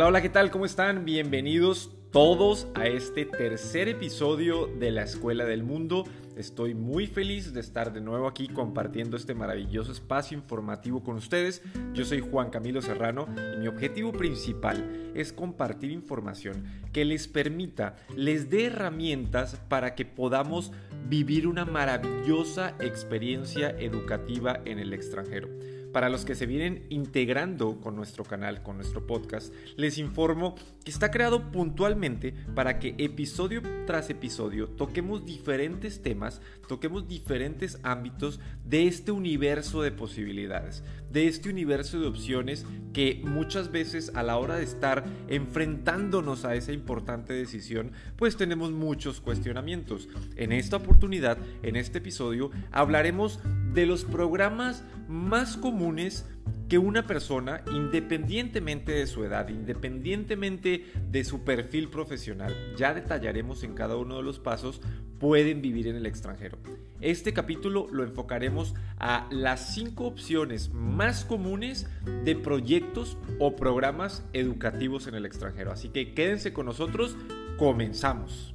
Hola, hola, ¿qué tal? ¿Cómo están? Bienvenidos todos a este tercer episodio de la Escuela del Mundo. Estoy muy feliz de estar de nuevo aquí compartiendo este maravilloso espacio informativo con ustedes. Yo soy Juan Camilo Serrano y mi objetivo principal es compartir información que les permita, les dé herramientas para que podamos vivir una maravillosa experiencia educativa en el extranjero. Para los que se vienen integrando con nuestro canal, con nuestro podcast, les informo que está creado puntualmente para que episodio tras episodio toquemos diferentes temas, toquemos diferentes ámbitos de este universo de posibilidades, de este universo de opciones que muchas veces a la hora de estar enfrentándonos a esa importante decisión, pues tenemos muchos cuestionamientos. En esta oportunidad, en este episodio, hablaremos de los programas más comunes que una persona, independientemente de su edad, independientemente de su perfil profesional, ya detallaremos en cada uno de los pasos, pueden vivir en el extranjero. Este capítulo lo enfocaremos a las cinco opciones más comunes de proyectos o programas educativos en el extranjero. Así que quédense con nosotros, comenzamos.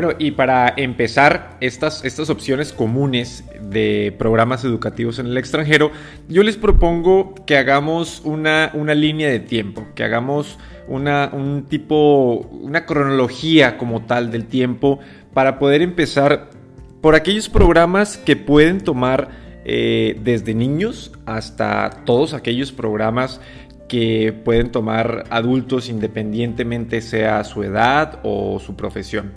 Bueno, y para empezar estas, estas opciones comunes de programas educativos en el extranjero, yo les propongo que hagamos una, una línea de tiempo, que hagamos una, un tipo, una cronología como tal del tiempo para poder empezar por aquellos programas que pueden tomar eh, desde niños hasta todos aquellos programas que pueden tomar adultos independientemente sea su edad o su profesión.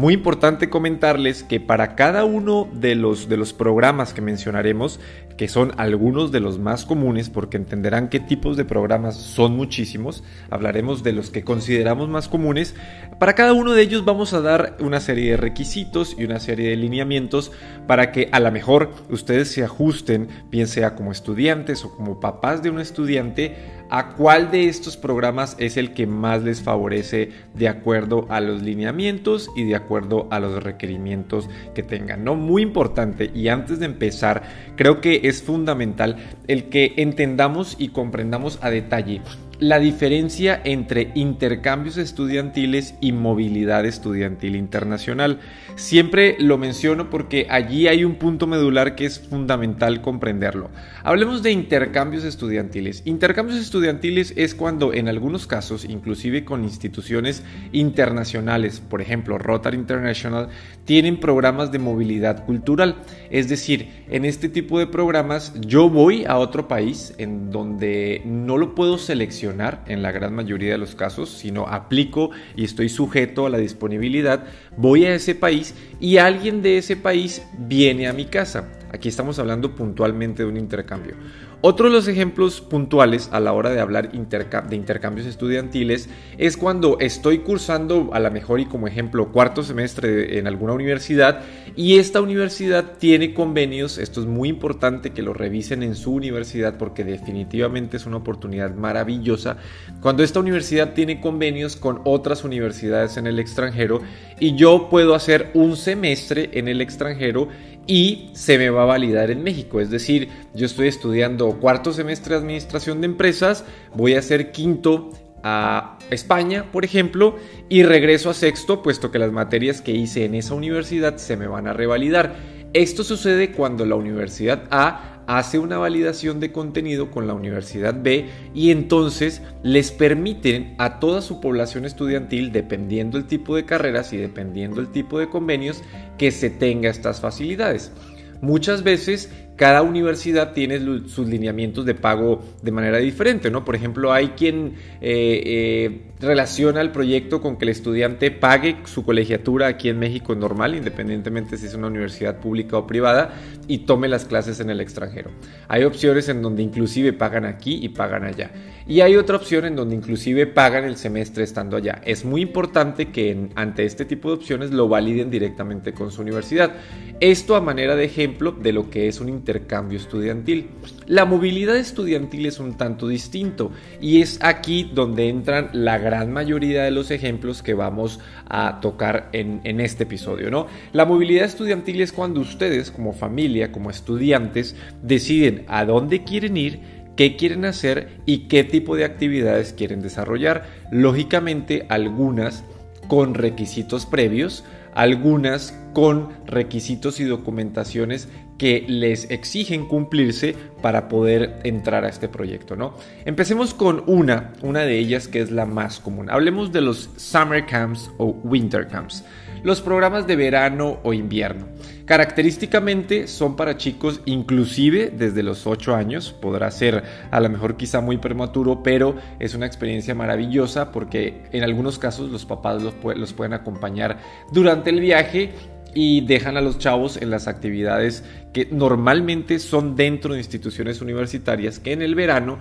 Muy importante comentarles que para cada uno de los, de los programas que mencionaremos, que son algunos de los más comunes, porque entenderán qué tipos de programas son muchísimos, hablaremos de los que consideramos más comunes, para cada uno de ellos vamos a dar una serie de requisitos y una serie de lineamientos para que a lo mejor ustedes se ajusten, bien sea como estudiantes o como papás de un estudiante, a cuál de estos programas es el que más les favorece de acuerdo a los lineamientos y de acuerdo a los requerimientos que tengan. ¿no? Muy importante y antes de empezar, creo que es fundamental el que entendamos y comprendamos a detalle la diferencia entre intercambios estudiantiles y movilidad estudiantil internacional. Siempre lo menciono porque allí hay un punto medular que es fundamental comprenderlo. Hablemos de intercambios estudiantiles. Intercambios estudiantiles es cuando en algunos casos, inclusive con instituciones internacionales, por ejemplo Rotary International, tienen programas de movilidad cultural. Es decir, en este tipo de programas yo voy a otro país en donde no lo puedo seleccionar en la gran mayoría de los casos, sino aplico y estoy sujeto a la disponibilidad, voy a ese país y alguien de ese país viene a mi casa. Aquí estamos hablando puntualmente de un intercambio. Otro de los ejemplos puntuales a la hora de hablar de intercambios estudiantiles es cuando estoy cursando a la mejor y como ejemplo cuarto semestre en alguna universidad y esta universidad tiene convenios, esto es muy importante que lo revisen en su universidad porque definitivamente es una oportunidad maravillosa, cuando esta universidad tiene convenios con otras universidades en el extranjero y yo puedo hacer un semestre en el extranjero y se me va a validar en México. Es decir, yo estoy estudiando cuarto semestre de administración de empresas, voy a hacer quinto a España, por ejemplo, y regreso a sexto, puesto que las materias que hice en esa universidad se me van a revalidar. Esto sucede cuando la universidad A hace una validación de contenido con la Universidad B y entonces les permiten a toda su población estudiantil, dependiendo el tipo de carreras y dependiendo el tipo de convenios, que se tenga estas facilidades. Muchas veces cada universidad tiene sus lineamientos de pago de manera diferente, ¿no? Por ejemplo, hay quien eh, eh, relaciona el proyecto con que el estudiante pague su colegiatura aquí en México normal, independientemente si es una universidad pública o privada, y tome las clases en el extranjero. Hay opciones en donde inclusive pagan aquí y pagan allá. Y hay otra opción en donde inclusive pagan el semestre estando allá. Es muy importante que ante este tipo de opciones lo validen directamente con su universidad. Esto a manera de ejemplo de lo que es un intercambio estudiantil. La movilidad estudiantil es un tanto distinto y es aquí donde entran la gran mayoría de los ejemplos que vamos a tocar en, en este episodio. ¿no? La movilidad estudiantil es cuando ustedes como familia, como estudiantes, deciden a dónde quieren ir, qué quieren hacer y qué tipo de actividades quieren desarrollar. Lógicamente, algunas con requisitos previos, algunas con requisitos y documentaciones que les exigen cumplirse para poder entrar a este proyecto, ¿no? Empecemos con una, una de ellas que es la más común. Hablemos de los summer camps o winter camps los programas de verano o invierno. Característicamente son para chicos inclusive desde los 8 años, podrá ser a lo mejor quizá muy prematuro, pero es una experiencia maravillosa porque en algunos casos los papás los, los pueden acompañar durante el viaje y dejan a los chavos en las actividades que normalmente son dentro de instituciones universitarias que en el verano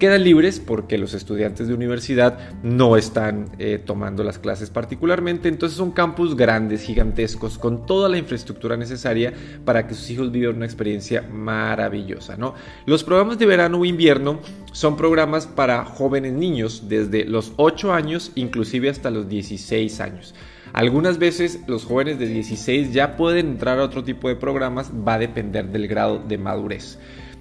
quedan libres porque los estudiantes de universidad no están eh, tomando las clases particularmente. Entonces son campus grandes, gigantescos, con toda la infraestructura necesaria para que sus hijos vivan una experiencia maravillosa. ¿no? Los programas de verano o invierno son programas para jóvenes niños desde los 8 años, inclusive hasta los 16 años. Algunas veces los jóvenes de 16 ya pueden entrar a otro tipo de programas, va a depender del grado de madurez.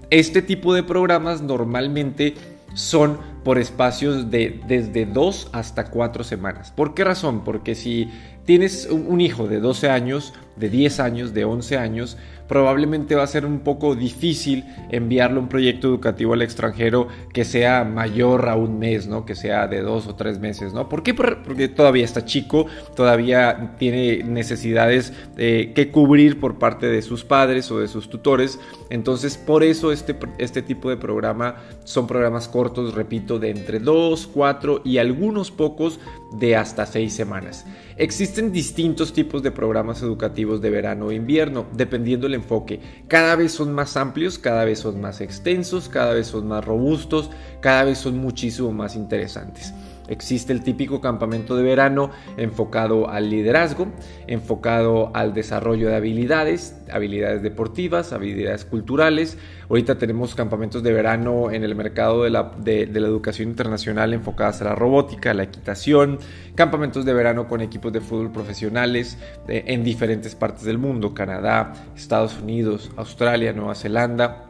Este tipo de programas normalmente son por espacios de desde 2 hasta 4 semanas. ¿Por qué razón? Porque si tienes un hijo de 12 años, de 10 años, de 11 años, probablemente va a ser un poco difícil enviarle un proyecto educativo al extranjero que sea mayor a un mes, ¿no? Que sea de dos o tres meses, ¿no? ¿Por qué? Porque todavía está chico, todavía tiene necesidades eh, que cubrir por parte de sus padres o de sus tutores. Entonces, por eso este, este tipo de programa son programas cortos, repito, de entre dos, cuatro y algunos pocos de hasta seis semanas. Existen distintos tipos de programas educativos de verano o invierno, dependiendo del enfoque. Cada vez son más amplios, cada vez son más extensos, cada vez son más robustos, cada vez son muchísimo más interesantes. Existe el típico campamento de verano enfocado al liderazgo, enfocado al desarrollo de habilidades, habilidades deportivas, habilidades culturales. Ahorita tenemos campamentos de verano en el mercado de la, educación internacional enfocadas a la robótica, la equitación, campamentos de verano con equipos de fútbol profesionales eh, en diferentes partes del mundo, Canadá, Estados Unidos, Australia, Nueva Zelanda.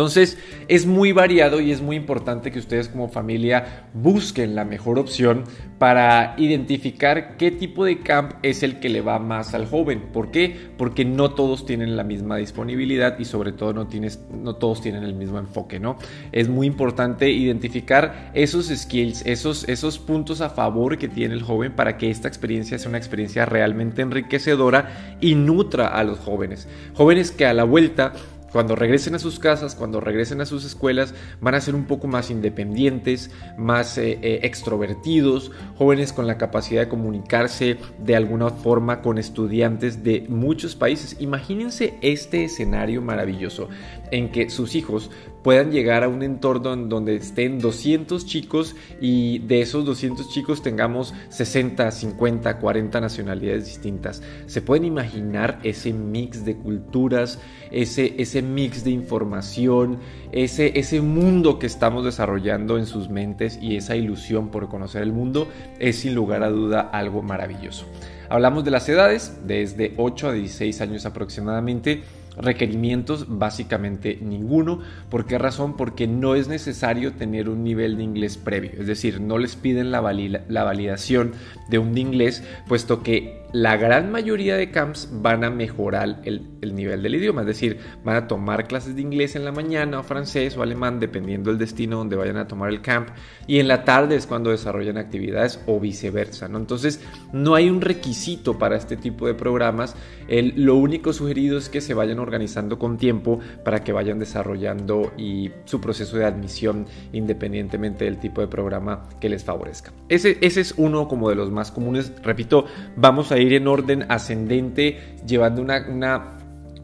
Entonces es muy variado y es muy importante que ustedes como familia busquen la mejor opción para identificar qué tipo de camp es el que le va más al joven. ¿Por qué? Porque no todos tienen la misma disponibilidad y sobre todo no, tienes, no todos tienen el mismo enfoque, ¿no? Es muy importante identificar esos skills, esos, esos puntos a favor que tiene el joven para que esta experiencia sea una experiencia realmente enriquecedora y nutra a los jóvenes. Jóvenes que a la vuelta cuando regresen a sus casas, cuando regresen a sus escuelas, van a ser un poco más independientes, más eh, eh, extrovertidos, jóvenes con la capacidad de comunicarse de alguna forma con estudiantes de muchos países. Imagínense este escenario maravilloso en que sus hijos puedan llegar a un entorno en donde estén 200 chicos y de esos 200 chicos tengamos 60, 50, 40 nacionalidades distintas. ¿Se pueden imaginar ese mix de culturas, ese, ese mix de información, ese, ese mundo que estamos desarrollando en sus mentes y esa ilusión por conocer el mundo? Es sin lugar a duda algo maravilloso. Hablamos de las edades, desde 8 a 16 años aproximadamente requerimientos básicamente ninguno. ¿Por qué razón? Porque no es necesario tener un nivel de inglés previo. Es decir, no les piden la, la validación de un inglés, puesto que la gran mayoría de camps van a mejorar el, nivel del idioma, es decir, van a tomar clases de inglés en la mañana o francés o alemán, dependiendo del destino donde vayan a tomar el camp, y en la tarde es cuando desarrollan actividades o viceversa, ¿no? Entonces, no hay un requisito para este tipo de programas, lo único sugerido es que se vayan organizando con tiempo para que vayan desarrollando y su proceso de admisión independientemente del tipo de programa que les favorezca. Ese, ese es uno como de los más comunes, repito, vamos a ir en orden ascendente, llevando una, una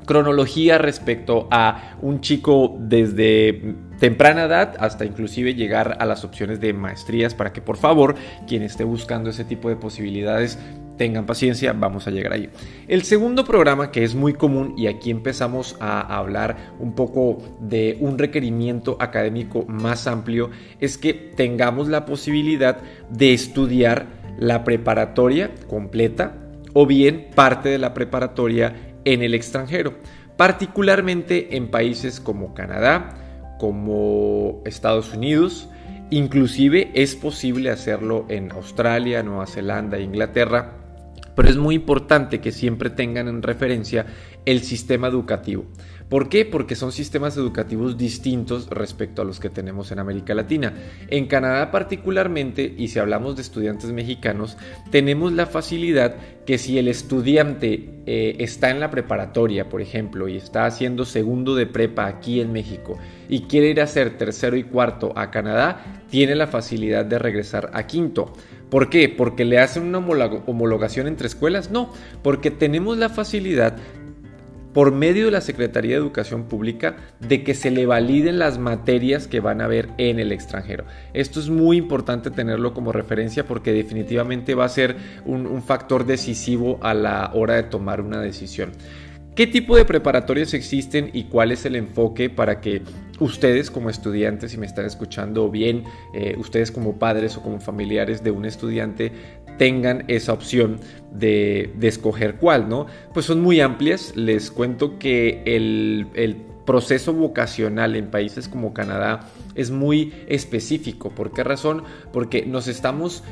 cronología respecto a un chico desde temprana edad hasta inclusive llegar a las opciones de maestrías para que por favor quien esté buscando ese tipo de posibilidades tengan paciencia, vamos a llegar ahí. El segundo programa que es muy común y aquí empezamos a hablar un poco de un requerimiento académico más amplio es que tengamos la posibilidad de estudiar la preparatoria completa o bien parte de la preparatoria en el extranjero, particularmente en países como Canadá, como Estados Unidos, inclusive es posible hacerlo en Australia, Nueva Zelanda, Inglaterra, pero es muy importante que siempre tengan en referencia el sistema educativo. ¿Por qué? Porque son sistemas educativos distintos respecto a los que tenemos en América Latina. En Canadá particularmente, y si hablamos de estudiantes mexicanos, tenemos la facilidad que si el estudiante eh, está en la preparatoria, por ejemplo, y está haciendo segundo de prepa aquí en México y quiere ir a hacer tercero y cuarto a Canadá, tiene la facilidad de regresar a quinto. ¿Por qué? ¿Porque le hacen una homologación entre escuelas? No, porque tenemos la facilidad por medio de la Secretaría de Educación Pública de que se le validen las materias que van a ver en el extranjero. Esto es muy importante tenerlo como referencia porque definitivamente va a ser un, un factor decisivo a la hora de tomar una decisión. ¿Qué tipo de preparatorias existen y cuál es el enfoque para que ustedes como estudiantes, si me están escuchando bien, eh, ustedes como padres o como familiares de un estudiante, tengan esa opción de, escoger cuál, ¿no? Pues son muy amplias. Les cuento que el, proceso vocacional en países como Canadá es muy específico. ¿Por qué razón? Porque nos estamos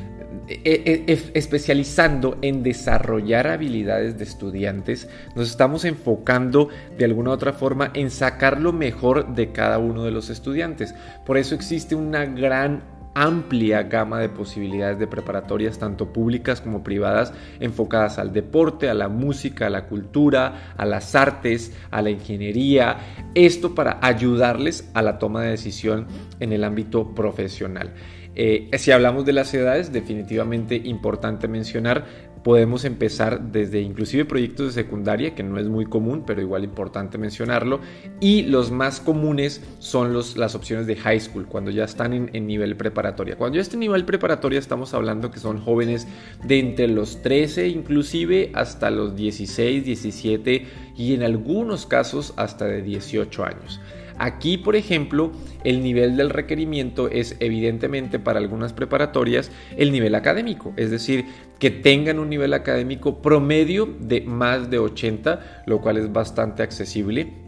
especializando en desarrollar habilidades de estudiantes, nos estamos enfocando de alguna u otra forma en sacar lo mejor de cada uno de los estudiantes. Por eso existe una gran amplia gama de posibilidades de preparatorias, tanto públicas como privadas, enfocadas al deporte, a la música, a la cultura, a las artes, a la ingeniería. Esto para ayudarles a la toma de decisión en el ámbito profesional. Eh, si hablamos de las edades, definitivamente importante mencionar, podemos empezar desde inclusive proyectos de secundaria, que no es muy común, pero igual importante mencionarlo, y los más comunes son las opciones de high school, cuando ya están en, en nivel preparatoria. Cuando ya está en nivel preparatoria estamos hablando que son jóvenes de entre los 13 inclusive hasta los 16, 17 y en algunos casos hasta de 18 años. Aquí, por ejemplo, el nivel del requerimiento es evidentemente para algunas preparatorias el nivel académico, es decir, que tengan un nivel académico promedio de más de 80, lo cual es bastante accesible.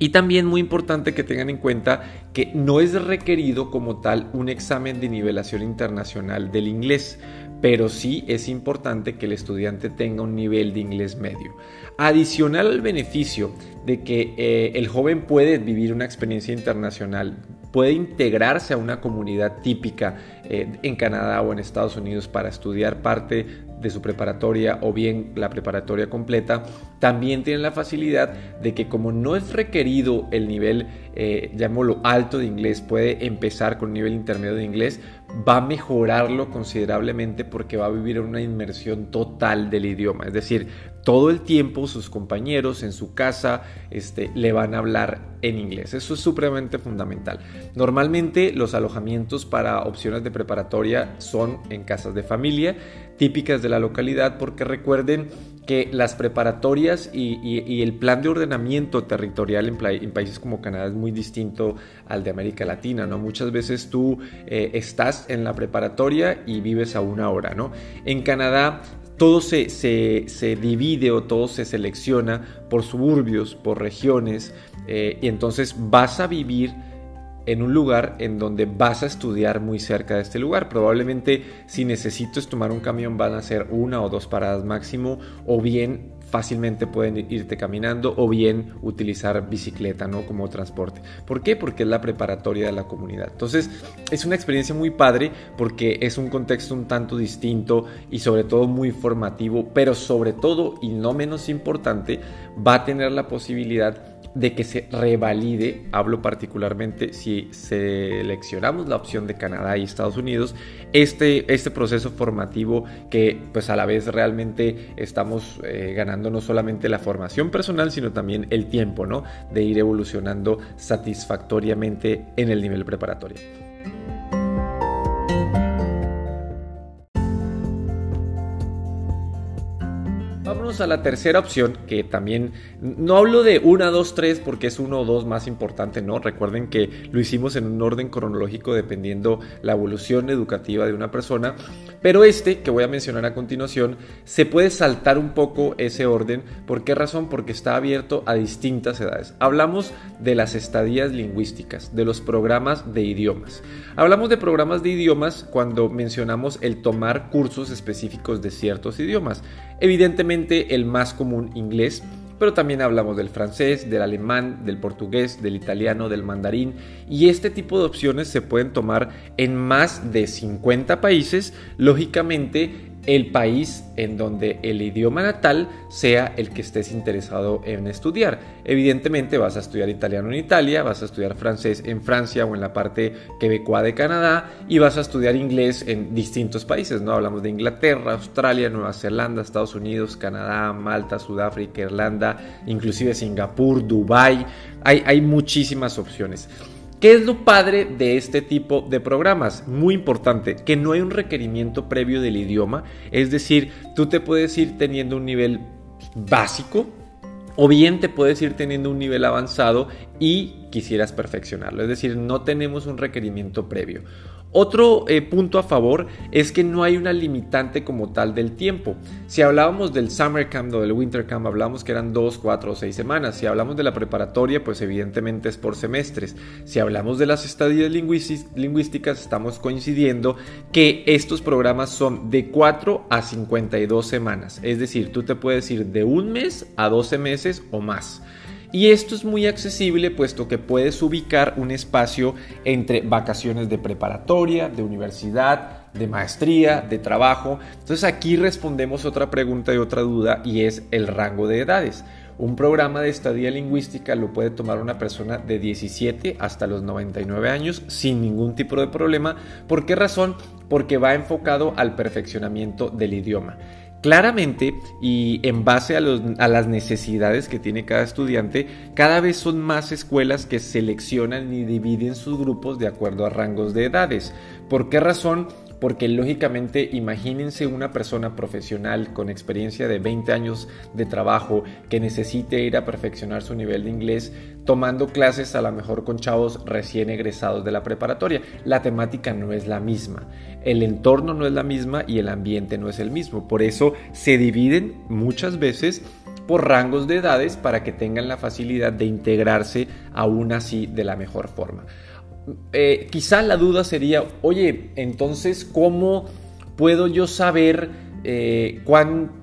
Y también muy importante que tengan en cuenta que no es requerido como tal un examen de nivelación internacional del inglés, pero sí es importante que el estudiante tenga un nivel de inglés medio. Adicional al beneficio de que eh, el joven puede vivir una experiencia internacional, puede integrarse a una comunidad típica eh, en Canadá o en Estados Unidos para estudiar parte de su preparatoria o bien la preparatoria completa, también tienen la facilidad de que como no es requerido el nivel, eh, alto de inglés, puede empezar con un nivel intermedio de inglés, va a mejorarlo considerablemente porque va a vivir una inmersión total del idioma. Es decir, todo el tiempo sus compañeros en su casa este, le van a hablar en inglés. Eso es supremamente fundamental. Normalmente los alojamientos para opciones de preparatoria son en casas de familia, típicas de la localidad, porque recuerden que las preparatorias y, el plan de ordenamiento territorial en, países como Canadá es muy distinto al de América Latina, ¿no? Muchas veces tú eh, estás en la preparatoria y vives a una hora, ¿no? En Canadá todo se, se, divide o todo se selecciona por suburbios, por regiones, eh, y entonces vas a vivir en un lugar en donde vas a estudiar muy cerca de este lugar. Probablemente si necesitas tomar un camión van a ser una o dos paradas máximo o bien fácilmente pueden irte caminando o bien utilizar bicicleta ¿no? como transporte. ¿Por qué? Porque es la preparatoria de la comunidad. Entonces es una experiencia muy padre porque es un contexto un tanto distinto y sobre todo muy formativo, pero sobre todo y no menos importante va a tener la posibilidad de que se revalide, hablo particularmente si seleccionamos la opción de Canadá y Estados Unidos, este, este proceso formativo que pues a la vez realmente estamos eh, ganando no solamente la formación personal, sino también el tiempo, ¿no? De ir evolucionando satisfactoriamente en el nivel preparatorio. A la tercera opción, que también no hablo de una, dos, tres, porque es uno o dos más importante, ¿no? Recuerden que lo hicimos en un orden cronológico dependiendo la evolución educativa de una persona, pero este, que voy a mencionar a continuación, se puede saltar un poco ese orden. ¿Por qué razón? Porque está abierto a distintas edades. Hablamos de las estadías lingüísticas, de los programas de idiomas. Hablamos de programas de idiomas cuando mencionamos el tomar cursos específicos de ciertos idiomas. Evidentemente el más común inglés, pero también hablamos del francés, del alemán, del portugués, del italiano, del mandarín y este tipo de opciones se pueden tomar en más de 50 países, lógicamente el país en donde el idioma natal sea el que estés interesado en estudiar. Evidentemente vas a estudiar italiano en Italia, vas a estudiar francés en Francia o en la parte quebecoa de Canadá y vas a estudiar inglés en distintos países, ¿no? Hablamos de Inglaterra, Australia, Nueva Zelanda, Estados Unidos, Canadá, Malta, Sudáfrica, Irlanda, inclusive Singapur, Dubai. Hay, hay muchísimas opciones. ¿Qué es lo padre de este tipo de programas? Muy importante, que no hay un requerimiento previo del idioma, es decir, tú te puedes ir teniendo un nivel básico o bien te puedes ir teniendo un nivel avanzado y quisieras perfeccionarlo, es decir, no tenemos un requerimiento previo. Otro eh, punto a favor es que no hay una limitante como tal del tiempo. Si hablábamos del summer camp o del winter camp, hablábamos que eran dos, cuatro o seis semanas. Si hablamos de la preparatoria, pues evidentemente es por semestres. Si hablamos de las estadías lingüísticas, estamos coincidiendo que estos programas son de 4 a 52 semanas. Es decir, tú te puedes ir de un mes a 12 meses o más. Y esto es muy accesible puesto que puedes ubicar un espacio entre vacaciones de preparatoria, de universidad, de maestría, de trabajo. Entonces aquí respondemos otra pregunta y otra duda y es el rango de edades. Un programa de estadía lingüística lo puede tomar una persona de 17 hasta los 99 años sin ningún tipo de problema. ¿Por qué razón? Porque va enfocado al perfeccionamiento del idioma. Claramente y en base a, las necesidades que tiene cada estudiante, cada vez son más escuelas que seleccionan y dividen sus grupos de acuerdo a rangos de edades. ¿Por qué razón? Porque lógicamente imagínense una persona profesional con experiencia de 20 años de trabajo que necesite ir a perfeccionar su nivel de inglés tomando clases a lo mejor con chavos recién egresados de la preparatoria. La temática no es la misma, el entorno no es la misma y el ambiente no es el mismo. Por eso se dividen muchas veces por rangos de edades para que tengan la facilidad de integrarse aún así de la mejor forma. Eh, quizá la duda sería, oye, entonces, ¿cómo puedo yo saber eh, cuánto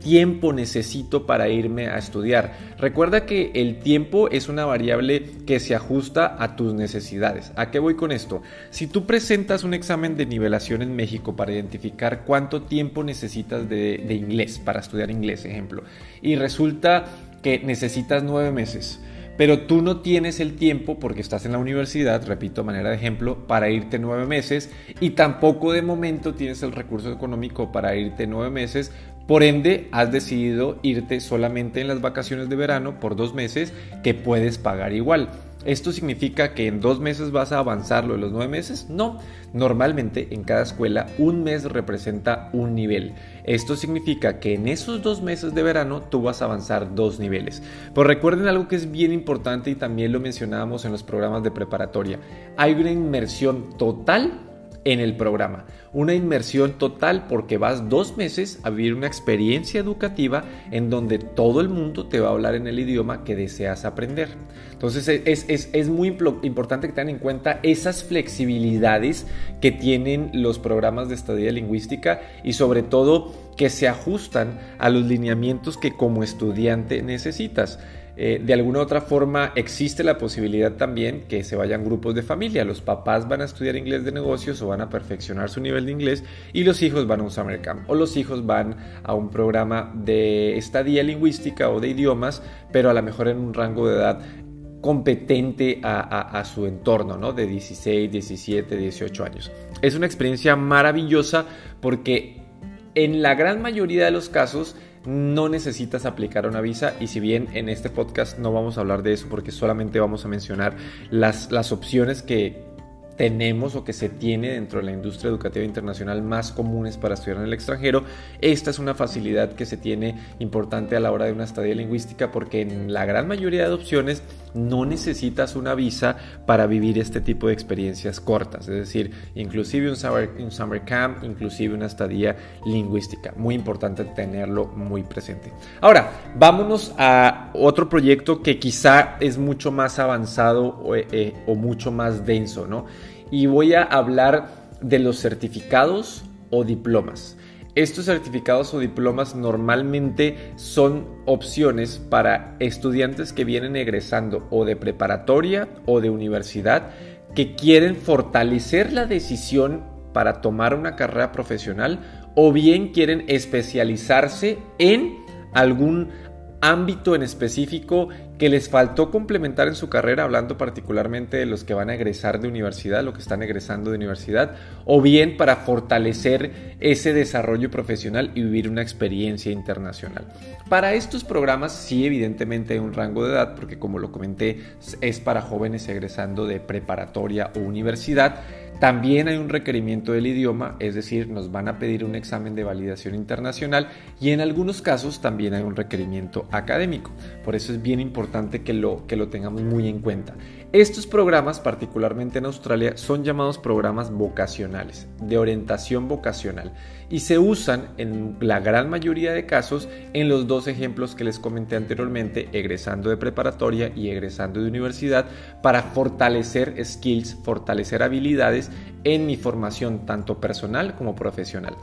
tiempo necesito para irme a estudiar? Recuerda que el tiempo es una variable que se ajusta a tus necesidades. ¿A qué voy con esto? Si tú presentas un examen de nivelación en México para identificar cuánto tiempo necesitas de, de inglés, para estudiar inglés, ejemplo, y resulta que necesitas nueve meses, pero tú no tienes el tiempo porque estás en la universidad, repito, manera de ejemplo, para irte nueve meses y tampoco de momento tienes el recurso económico para irte nueve meses. Por ende, has decidido irte solamente en las vacaciones de verano por dos meses que puedes pagar igual. ¿Esto significa que en dos meses vas a avanzar lo de los nueve meses? No. Normalmente en cada escuela un mes representa un nivel. Esto significa que en esos dos meses de verano tú vas a avanzar dos niveles. Pero recuerden algo que es bien importante y también lo mencionábamos en los programas de preparatoria. Hay una inmersión total en el programa. Una inmersión total porque vas dos meses a vivir una experiencia educativa en donde todo el mundo te va a hablar en el idioma que deseas aprender. Entonces es, muy importante que tengan en cuenta esas flexibilidades que tienen los programas de estadía lingüística y sobre todo que se ajustan a los lineamientos que como estudiante necesitas. Eh, de alguna otra forma existe la posibilidad también que se vayan grupos de familia. Los papás van a estudiar inglés de negocios o van a perfeccionar su nivel de inglés y los hijos van a un summer camp o los hijos van a un programa de estadía lingüística o de idiomas, pero a lo mejor en un rango de edad competente a, su entorno, ¿no? De 16, 17, 18 años. Es una experiencia maravillosa porque en la gran mayoría de los casos no necesitas aplicar una visa y si bien en este podcast no vamos a hablar de eso porque solamente vamos a mencionar las, las opciones que, tenemos o que se tiene dentro de la industria educativa internacional más comunes para estudiar en el extranjero. Esta es una facilidad que se tiene importante a la hora de una estadía lingüística porque en la gran mayoría de opciones no necesitas una visa para vivir este tipo de experiencias cortas, es decir, inclusive un summer, camp, inclusive una estadía lingüística. Muy importante tenerlo muy presente. Ahora, vámonos a otro proyecto que quizá es mucho más avanzado o, eh, o mucho más denso, ¿no? Y voy a hablar de los certificados o diplomas. Estos certificados o diplomas normalmente son opciones para estudiantes que vienen egresando o de preparatoria o de universidad que quieren fortalecer la decisión para tomar una carrera profesional o bien quieren especializarse en algún ámbito en específico que les faltó complementar en su carrera, hablando particularmente de los que van a egresar de universidad, lo que están egresando de universidad, o bien para fortalecer ese desarrollo profesional y vivir una experiencia internacional. Para estos programas sí evidentemente hay un rango de edad, porque como lo comenté, es para jóvenes egresando de preparatoria o universidad, también hay un requerimiento del idioma, es decir, nos van a pedir un examen de validación internacional y en algunos casos también hay un requerimiento académico. Por eso es bien importante que lo, que lo tengamos muy en cuenta. Estos programas, particularmente en Australia, son llamados programas vocacionales, de orientación vocacional, y se usan en la gran mayoría de casos en los dos ejemplos que les comenté anteriormente, egresando de preparatoria y egresando de universidad, para fortalecer skills, fortalecer habilidades en mi formación tanto personal como profesional.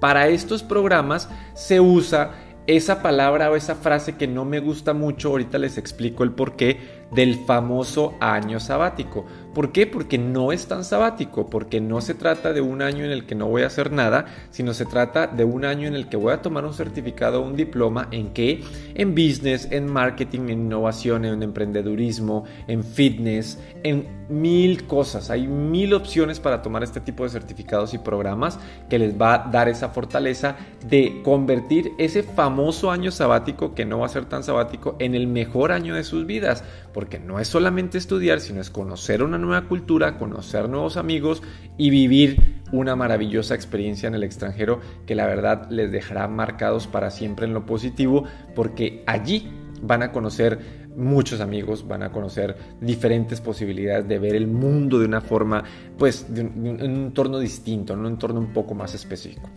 Para estos programas se usa esa palabra o esa frase que no me gusta mucho, ahorita les explico el por qué, del famoso año sabático. ¿Por qué? Porque no es tan sabático, porque no se trata de un año en el que no voy a hacer nada, sino se trata de un año en el que voy a tomar un certificado un diploma en qué? En business, en marketing, en innovación, en emprendedurismo, en fitness, en mil cosas. Hay mil opciones para tomar este tipo de certificados y programas que les va a dar esa fortaleza de convertir ese famoso año sabático, que no va a ser tan sabático, en el mejor año de sus vidas porque no es solamente estudiar, sino es conocer una nueva cultura, conocer nuevos amigos y vivir una maravillosa experiencia en el extranjero que la verdad les dejará marcados para siempre en lo positivo, porque allí van a conocer muchos amigos, van a conocer diferentes posibilidades de ver el mundo de una forma, pues, en un entorno distinto, en un entorno un poco más específico.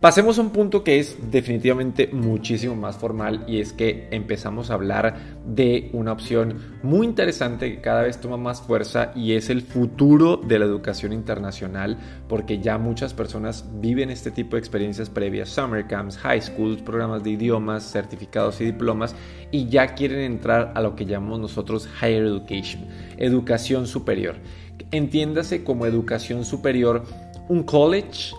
Pasemos a un punto que es definitivamente muchísimo más formal y es que empezamos a hablar de una opción muy interesante que cada vez toma más fuerza y es el futuro de la educación internacional porque ya muchas personas viven este tipo de experiencias previas, summer camps, high schools, programas de idiomas, certificados y diplomas y ya quieren entrar a lo que llamamos nosotros higher education, educación superior. Entiéndase como educación superior un college,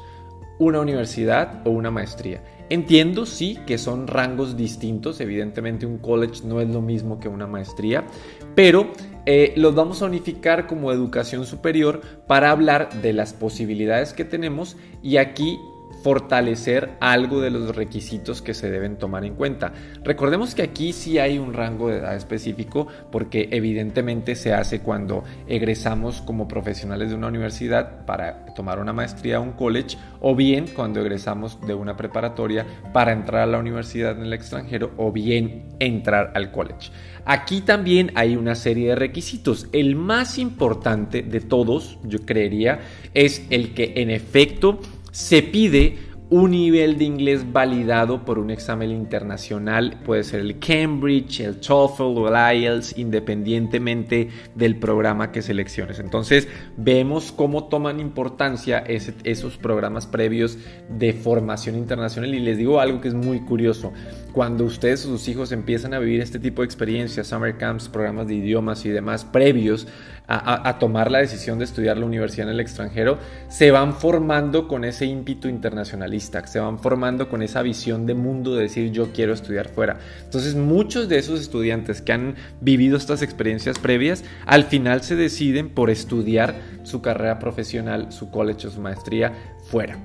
una universidad o una maestría. Entiendo, sí, que son rangos distintos. Evidentemente un college no es lo mismo que una maestría, pero eh, los vamos a unificar como educación superior para hablar de las posibilidades que tenemos y aquí fortalecer algo de los requisitos que se deben tomar en cuenta. Recordemos que aquí sí hay un rango de edad específico porque evidentemente se hace cuando egresamos como profesionales de una universidad para tomar una maestría o un college o bien cuando egresamos de una preparatoria para entrar a la universidad en el extranjero o bien entrar al college. Aquí también hay una serie de requisitos. El más importante de todos, yo creería, es el que en efecto se pide un nivel de inglés validado por un examen internacional, puede ser el Cambridge, el TOEFL o el IELTS, independientemente del programa que selecciones. Entonces vemos cómo toman importancia esos programas previos de formación internacional y les digo algo que es muy curioso. Cuando ustedes o sus hijos empiezan a vivir este tipo de experiencias, summer camps, programas de idiomas y demás previos a, tomar la decisión de estudiar la universidad en el extranjero, se van formando con ese ímpetu internacionalista, se van formando con esa visión de mundo de decir yo quiero estudiar fuera. Entonces muchos de esos estudiantes que han vivido estas experiencias previas, al final se deciden por estudiar su carrera profesional, su college o su maestría fuera.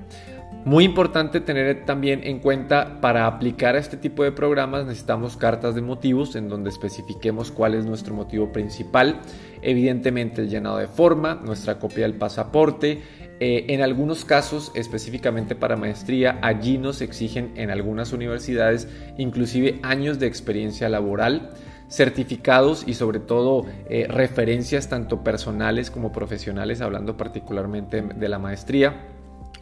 Muy importante tener también en cuenta para aplicar a este tipo de programas necesitamos cartas de motivos en donde especifiquemos cuál es nuestro motivo principal. Evidentemente el llenado de forma, nuestra copia del pasaporte. Eh, en algunos casos, específicamente para maestría, allí nos exigen en algunas universidades inclusive años de experiencia laboral certificados y sobre todo eh, referencias tanto personales como profesionales, hablando particularmente de la maestría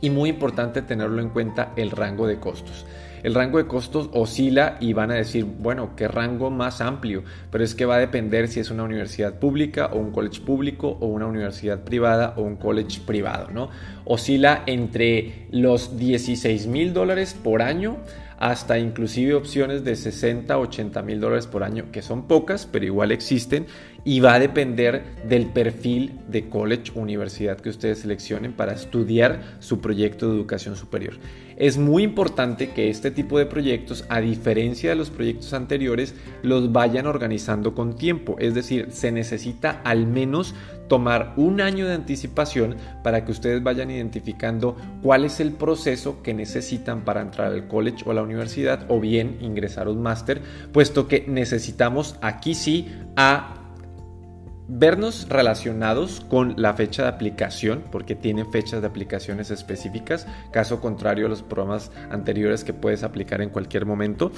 y muy importante tenerlo en cuenta el rango de costos. El rango de costos oscila y van a decir, bueno, ¿qué rango más amplio? Pero es que va a depender si es una universidad pública o un college público o una universidad privada o un college privado, ¿no? Oscila entre los 16 mil dólares por año hasta inclusive opciones de 60, 80 mil dólares por año, que son pocas, pero igual existen, y va a depender del perfil de college o universidad que ustedes seleccionen para estudiar su proyecto de educación superior. Es muy importante que este tipo de proyectos, a diferencia de los proyectos anteriores, los vayan organizando con tiempo, es decir, se necesita al menos tomar un año de anticipación para que ustedes vayan identificando cuál es el proceso que necesitan para entrar al college o a la universidad o bien ingresar un máster, puesto que necesitamos aquí sí a vernos relacionados con la fecha de aplicación, porque tienen fechas de aplicaciones específicas, caso contrario a los programas anteriores que puedes aplicar en cualquier momento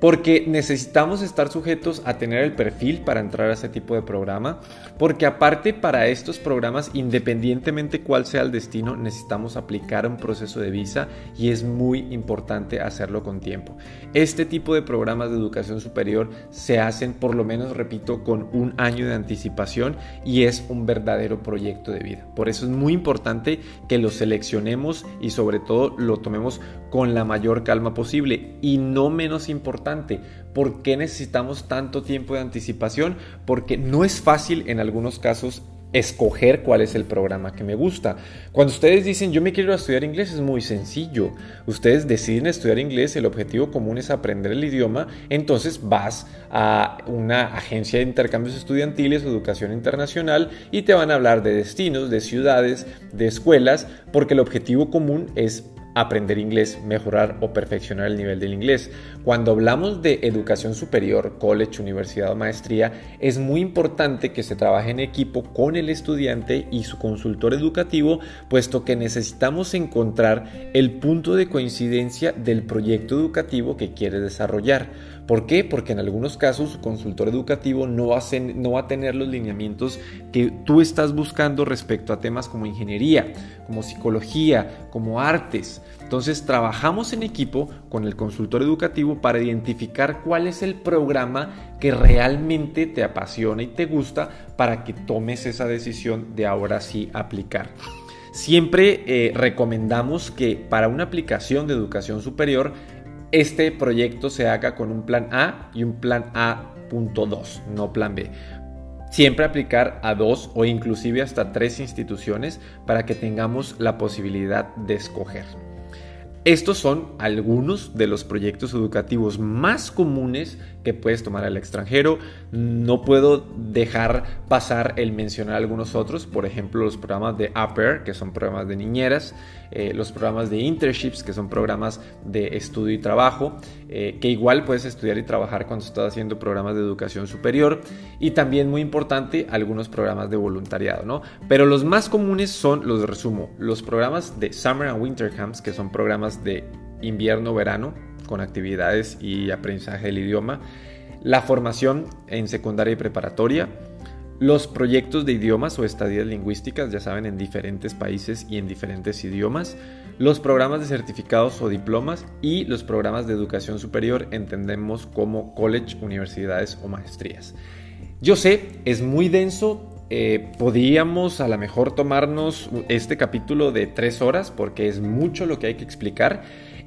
porque necesitamos estar sujetos a tener el perfil para entrar a ese tipo de programa, porque aparte para estos programas, independientemente cuál sea el destino, necesitamos aplicar un proceso de visa y es muy importante hacerlo con tiempo. Este tipo de programas de educación superior se hacen por lo menos, repito, con un año de anticipación y es un verdadero proyecto de vida. Por eso es muy importante que lo seleccionemos y sobre todo lo tomemos con la mayor calma posible y no menos importante ¿Por qué necesitamos tanto tiempo de anticipación? Porque no es fácil en algunos casos escoger cuál es el programa que me gusta. Cuando ustedes dicen yo me quiero estudiar inglés es muy sencillo. Ustedes deciden estudiar inglés, el objetivo común es aprender el idioma, entonces vas a una agencia de intercambios estudiantiles o educación internacional y te van a hablar de destinos, de ciudades, de escuelas, porque el objetivo común es aprender inglés, mejorar o perfeccionar el nivel del inglés. Cuando hablamos de educación superior, college, universidad o maestría, es muy importante que se trabaje en equipo con el estudiante y su consultor educativo, puesto que necesitamos encontrar el punto de coincidencia del proyecto educativo que quiere desarrollar. ¿Por qué? Porque en algunos casos su consultor educativo no no va a tener los lineamientos que tú estás buscando respecto a temas como ingeniería, como psicología, como artes. Entonces trabajamos en equipo con el consultor educativo para identificar cuál es el programa que realmente te apasiona y te gusta para que tomes esa decisión de ahora sí aplicar. Siempre eh, recomendamos que para una aplicación de educación superior este proyecto se haga con un plan A y un plan A.2, no plan B. Siempre aplicar a dos o inclusive hasta tres instituciones para que tengamos la posibilidad de escoger. Estos son algunos de los proyectos educativos más comunes que puedes tomar al extranjero. No puedo dejar pasar el mencionar algunos otros, por ejemplo los programas de Upper, que son programas de niñeras, eh, los programas de internships, que son programas de estudio y trabajo, eh, que igual puedes estudiar y trabajar cuando estás haciendo programas de educación superior, y también muy importante algunos programas de voluntariado, ¿no? Pero los más comunes son, los resumo, los programas de Summer and Winter Camps, que son programas de invierno-verano, con actividades y aprendizaje del idioma, la formación en secundaria y preparatoria, los proyectos de idiomas o estadías lingüísticas, ya saben, en diferentes países y en diferentes idiomas, los programas de certificados o diplomas y los programas de educación superior entendemos como college, universidades o maestrías. Yo sé, es muy denso, eh, podríamos a lo mejor tomarnos este capítulo de tres horas porque es mucho lo que hay que explicar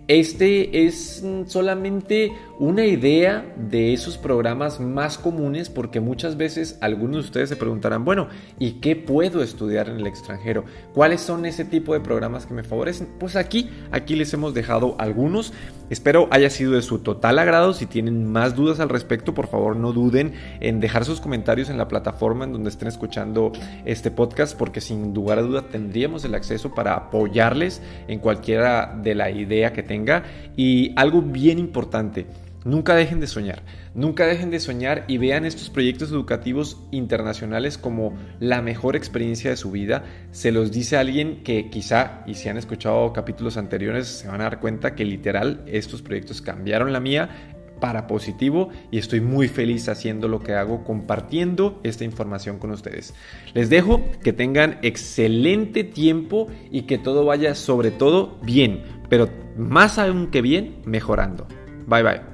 este es solamente una idea de esos programas más comunes porque muchas veces algunos de ustedes se preguntarán, bueno, ¿y qué puedo estudiar en el extranjero? ¿Cuáles son ese tipo de programas que me favorecen? Pues aquí, aquí les hemos dejado algunos. Espero haya sido de su total agrado. Si tienen más dudas al respecto, por favor no duden en dejar sus comentarios en la plataforma en donde estén escuchando este podcast porque sin lugar a duda tendríamos el acceso para apoyarles en cualquiera de la idea que tengan y algo bien importante, nunca dejen de soñar, nunca dejen de soñar y vean estos proyectos educativos internacionales como la mejor experiencia de su vida. Se los dice alguien que quizá, y si han escuchado capítulos anteriores, se van a dar cuenta que literal estos proyectos cambiaron la mía para positivo y estoy muy feliz haciendo lo que hago, compartiendo esta información con ustedes. Les dejo que tengan excelente tiempo y que todo vaya sobre todo bien, pero más aún que bien, mejorando. Bye bye.